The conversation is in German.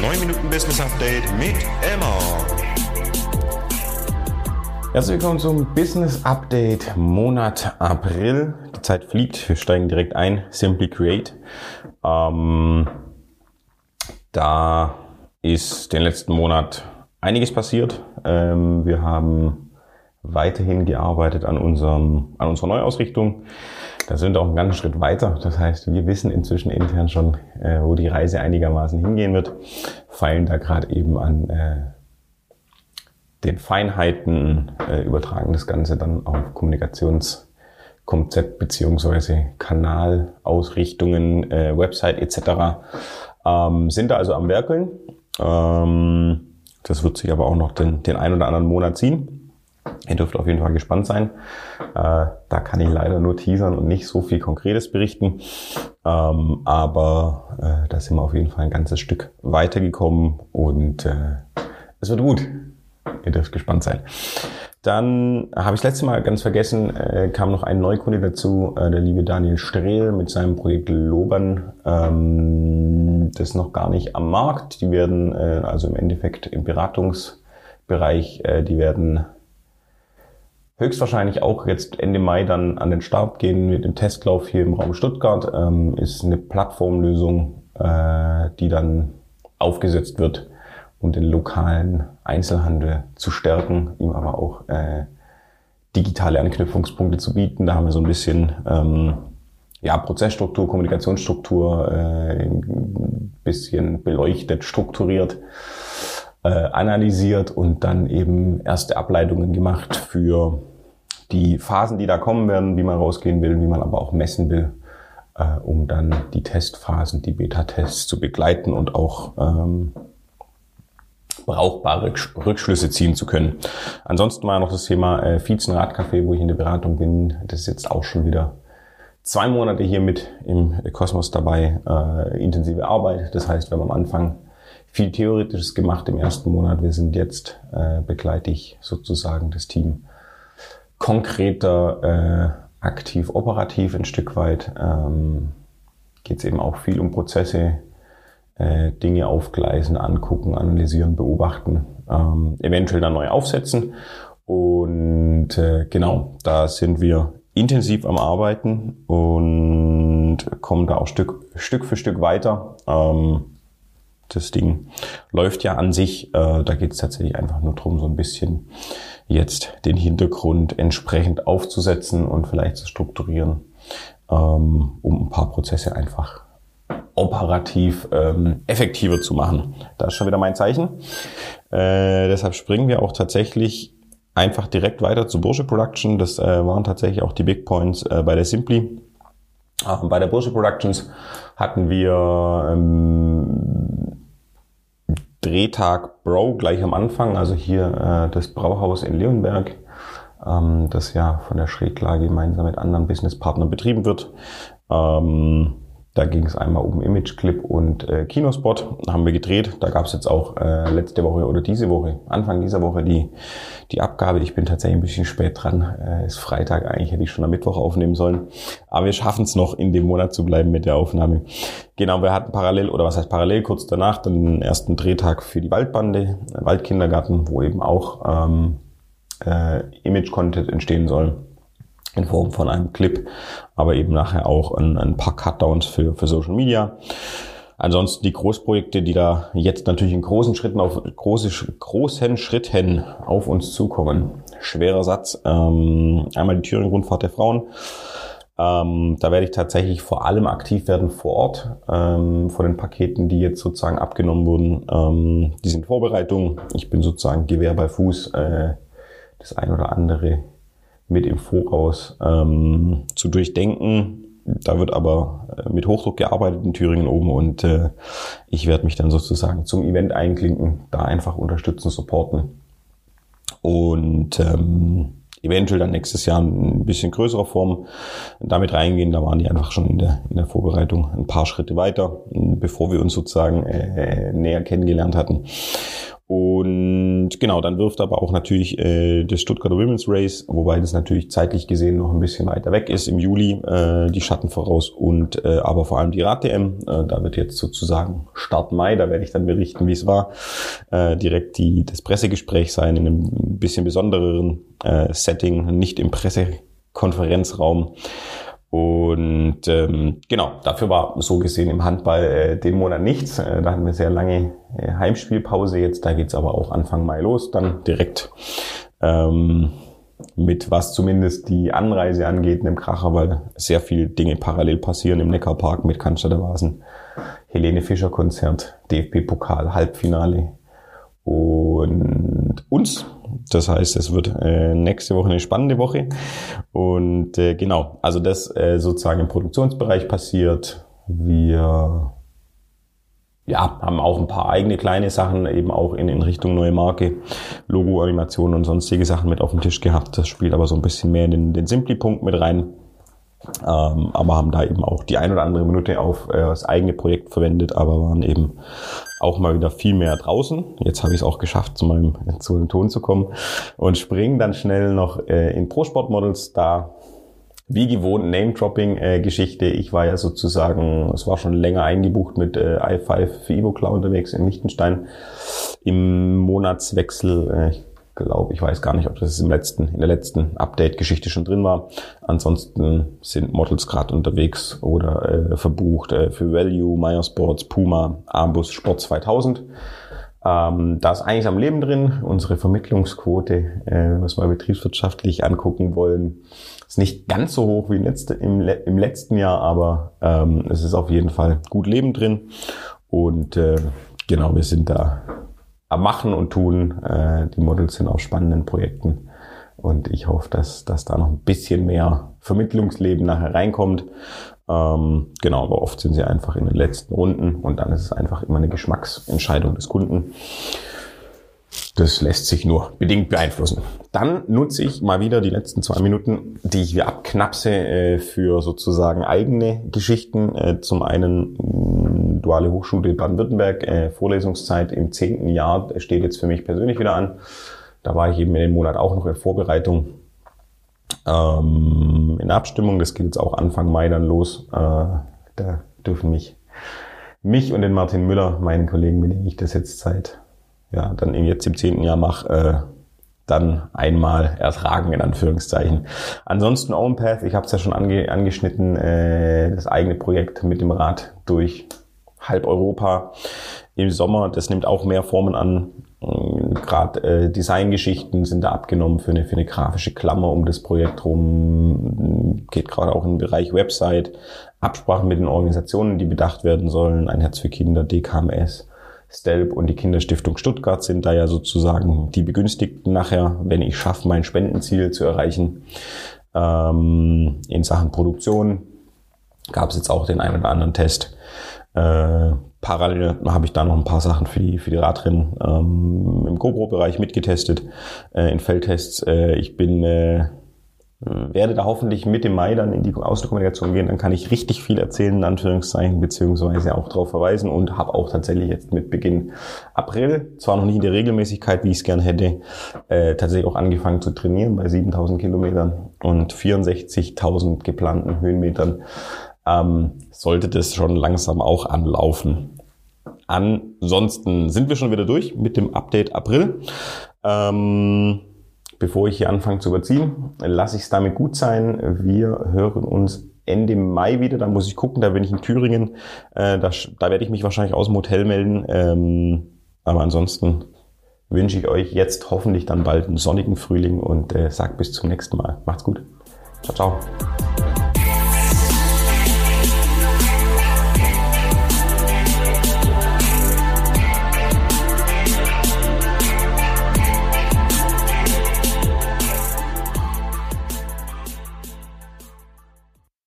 9 Minuten Business Update mit Emma. Herzlich willkommen zum Business Update Monat April. Die Zeit fliegt, wir steigen direkt ein. Simply Create. Ähm, da ist den letzten Monat einiges passiert. Ähm, wir haben weiterhin gearbeitet an, unserem, an unserer Neuausrichtung. Da sind wir auch einen ganzen Schritt weiter. Das heißt, wir wissen inzwischen intern schon, äh, wo die Reise einigermaßen hingehen wird, feilen da gerade eben an äh, den Feinheiten, äh, übertragen das Ganze dann auf Kommunikationskonzept beziehungsweise Kanalausrichtungen, äh, Website etc. Ähm, sind da also am Werkeln. Ähm, das wird sich aber auch noch den, den ein oder anderen Monat ziehen. Ihr dürft auf jeden Fall gespannt sein. Äh, da kann ich leider nur teasern und nicht so viel Konkretes berichten. Ähm, aber äh, da sind wir auf jeden Fall ein ganzes Stück weitergekommen und äh, es wird gut. Ihr dürft gespannt sein. Dann habe ich letzte Mal ganz vergessen, äh, kam noch ein Neukunde dazu, äh, der liebe Daniel Strehl mit seinem Projekt Lobern. Ähm, das ist noch gar nicht am Markt. Die werden äh, also im Endeffekt im Beratungsbereich, die werden höchstwahrscheinlich auch jetzt Ende Mai dann an den Start gehen mit dem Testlauf hier im Raum Stuttgart. Ähm, ist eine Plattformlösung, äh, die dann aufgesetzt wird, um den lokalen Einzelhandel zu stärken, ihm aber auch äh, digitale Anknüpfungspunkte zu bieten. Da haben wir so ein bisschen ähm, ja, Prozessstruktur, Kommunikationsstruktur, äh, ein bisschen beleuchtet, strukturiert äh, analysiert und dann eben erste Ableitungen gemacht für die Phasen, die da kommen werden, wie man rausgehen will, wie man aber auch messen will, äh, um dann die Testphasen, die Beta-Tests zu begleiten und auch ähm, brauchbare Rückschlüsse ziehen zu können. Ansonsten war noch das Thema äh, Viezen Radcafé, wo ich in der Beratung bin. Das ist jetzt auch schon wieder zwei Monate hier mit im Kosmos dabei. Äh, intensive Arbeit. Das heißt, wir haben am Anfang viel Theoretisches gemacht im ersten Monat. Wir sind jetzt, äh, begleite ich sozusagen das Team konkreter, äh, aktiv, operativ ein Stück weit. Ähm, Geht es eben auch viel um Prozesse, äh, Dinge aufgleisen, angucken, analysieren, beobachten, ähm, eventuell dann neu aufsetzen. Und äh, genau, da sind wir intensiv am Arbeiten und kommen da auch Stück, Stück für Stück weiter. Ähm, das Ding läuft ja an sich. Äh, da geht es tatsächlich einfach nur drum, so ein bisschen jetzt den Hintergrund entsprechend aufzusetzen und vielleicht zu strukturieren, ähm, um ein paar Prozesse einfach operativ ähm, effektiver zu machen. Da ist schon wieder mein Zeichen. Äh, deshalb springen wir auch tatsächlich einfach direkt weiter zu Bursche Production. Das äh, waren tatsächlich auch die Big Points äh, bei der Simply. Äh, bei der Bursche Productions hatten wir ähm, Drehtag Bro gleich am Anfang, also hier äh, das Brauhaus in Leonberg, ähm, das ja von der Schräglage gemeinsam mit anderen Businesspartnern betrieben wird. Ähm, da ging es einmal um Imageclip und äh, Kinospot, haben wir gedreht. Da gab es jetzt auch äh, letzte Woche oder diese Woche, Anfang dieser Woche die, die Abgabe. Ich bin tatsächlich ein bisschen spät dran. Äh, ist Freitag, eigentlich hätte ich schon am Mittwoch aufnehmen sollen. Aber wir schaffen es noch, in dem Monat zu bleiben mit der Aufnahme. Genau, wir hatten parallel, oder was heißt parallel, kurz danach den ersten Drehtag für die Waldbande, äh, Waldkindergarten, wo eben auch ähm, äh, Image-Content entstehen soll in Form von einem Clip, aber eben nachher auch ein, ein paar Cutdowns für, für Social Media. Ansonsten die Großprojekte, die da jetzt natürlich in großen Schritten auf große, großen Schritten auf uns zukommen. Schwerer Satz. Ähm, einmal die Thüringen-Rundfahrt der Frauen. Ähm, da werde ich tatsächlich vor allem aktiv werden vor Ort. Ähm, von den Paketen, die jetzt sozusagen abgenommen wurden, ähm, die sind Vorbereitung. Ich bin sozusagen Gewehr bei Fuß. Äh, das ein oder andere mit im Voraus ähm, zu durchdenken. Da wird aber äh, mit Hochdruck gearbeitet in Thüringen oben und äh, ich werde mich dann sozusagen zum Event einklinken, da einfach unterstützen, supporten und ähm, eventuell dann nächstes Jahr ein bisschen größerer Form damit reingehen. Da waren die einfach schon in der, in der Vorbereitung ein paar Schritte weiter, bevor wir uns sozusagen äh, näher kennengelernt hatten. Und genau, dann wirft aber auch natürlich äh, das Stuttgarter Women's Race, wobei das natürlich zeitlich gesehen noch ein bisschen weiter weg ist, im Juli äh, die Schatten voraus und äh, aber vor allem die Rad-DM. Äh, da wird jetzt sozusagen Start Mai, da werde ich dann berichten, wie es war. Äh, direkt die, das Pressegespräch sein in einem bisschen besondereren äh, Setting, nicht im Pressekonferenzraum. Und ähm, genau, dafür war so gesehen im Handball äh, den Monat nichts. Äh, da hatten wir sehr lange äh, Heimspielpause jetzt. Da geht's aber auch Anfang Mai los, dann direkt ähm, mit was zumindest die Anreise angeht, einem Kracher, weil sehr viele Dinge parallel passieren im Neckarpark mit Cannstatter Vasen, Helene Fischer Konzert, DFB-Pokal, Halbfinale und uns das heißt, es wird äh, nächste Woche eine spannende Woche. Und äh, genau, also das äh, sozusagen im Produktionsbereich passiert. Wir ja, haben auch ein paar eigene kleine Sachen eben auch in, in Richtung neue Marke, Logo, Animation und sonstige Sachen mit auf dem Tisch gehabt. Das spielt aber so ein bisschen mehr in den, den Simpli-Punkt mit rein. Ähm, aber haben da eben auch die ein oder andere Minute auf äh, das eigene Projekt verwendet, aber waren eben auch mal wieder viel mehr draußen. Jetzt habe ich es auch geschafft, zu meinem zu dem Ton zu kommen und springen dann schnell noch äh, in Pro Sport Models da. Wie gewohnt Name-Dropping-Geschichte. Ich war ja sozusagen, es war schon länger eingebucht mit äh, i5 für Evo Cloud unterwegs in Liechtenstein im Monatswechsel. Äh, glaube, ich weiß gar nicht, ob das im letzten, in der letzten Update-Geschichte schon drin war. Ansonsten sind Models gerade unterwegs oder äh, verbucht äh, für Value, Meyer Sports, Puma, Arbus, Sport 2000. Ähm, da ist eigentlich am Leben drin. Unsere Vermittlungsquote, äh, was wir betriebswirtschaftlich angucken wollen, ist nicht ganz so hoch wie letzte, im, im letzten Jahr, aber ähm, es ist auf jeden Fall gut Leben drin. Und äh, genau, wir sind da am Machen und Tun. Äh, die Models sind auf spannenden Projekten. Und ich hoffe, dass, dass da noch ein bisschen mehr Vermittlungsleben nachher reinkommt. Ähm, genau, aber oft sind sie einfach in den letzten Runden und dann ist es einfach immer eine Geschmacksentscheidung des Kunden. Das lässt sich nur bedingt beeinflussen. Dann nutze ich mal wieder die letzten zwei Minuten, die ich hier abknapse, äh, für sozusagen eigene Geschichten. Äh, zum einen mm, Duale Hochschule Baden-Württemberg, äh, Vorlesungszeit im zehnten Jahr steht jetzt für mich persönlich wieder an. Da war ich eben in dem Monat auch noch in Vorbereitung. Ähm, in Abstimmung, das geht jetzt auch Anfang Mai dann los. Da dürfen mich, mich und den Martin Müller, meinen Kollegen, mit dem ich das jetzt seit ja, dann jetzt im zehnten Jahr mache, äh, dann einmal ertragen, in Anführungszeichen. Ansonsten OwnPath, ich habe es ja schon ange angeschnitten, äh, das eigene Projekt mit dem Rad durch halb Europa im Sommer. Das nimmt auch mehr Formen an. Gerade äh, Designgeschichten sind da abgenommen für eine, für eine grafische Klammer um das Projekt rum. Geht gerade auch im Bereich Website. Absprachen mit den Organisationen, die bedacht werden sollen. Ein Herz für Kinder, DKMS. Stelp und die Kinderstiftung Stuttgart sind da ja sozusagen die Begünstigten nachher, wenn ich schaffe, mein Spendenziel zu erreichen. Ähm, in Sachen Produktion gab es jetzt auch den einen oder anderen Test. Äh, parallel habe ich da noch ein paar Sachen für die, für die Radrennen ähm, im GoPro-Bereich mitgetestet, äh, in Feldtests. Äh, ich bin äh, werde da hoffentlich Mitte Mai dann in die Außenkommunikation gehen, dann kann ich richtig viel erzählen, in Anführungszeichen, beziehungsweise auch darauf verweisen und habe auch tatsächlich jetzt mit Beginn April, zwar noch nicht in der Regelmäßigkeit, wie ich es gern hätte, äh, tatsächlich auch angefangen zu trainieren bei 7000 Kilometern und 64.000 geplanten Höhenmetern. Ähm, sollte das schon langsam auch anlaufen. Ansonsten sind wir schon wieder durch mit dem Update April. Ähm, bevor ich hier anfange zu überziehen, lasse ich es damit gut sein. Wir hören uns Ende Mai wieder. Da muss ich gucken, da bin ich in Thüringen. Äh, da, da werde ich mich wahrscheinlich aus dem Hotel melden. Ähm, aber ansonsten wünsche ich euch jetzt hoffentlich dann bald einen sonnigen Frühling und äh, sag bis zum nächsten Mal. Macht's gut. Ciao, ciao.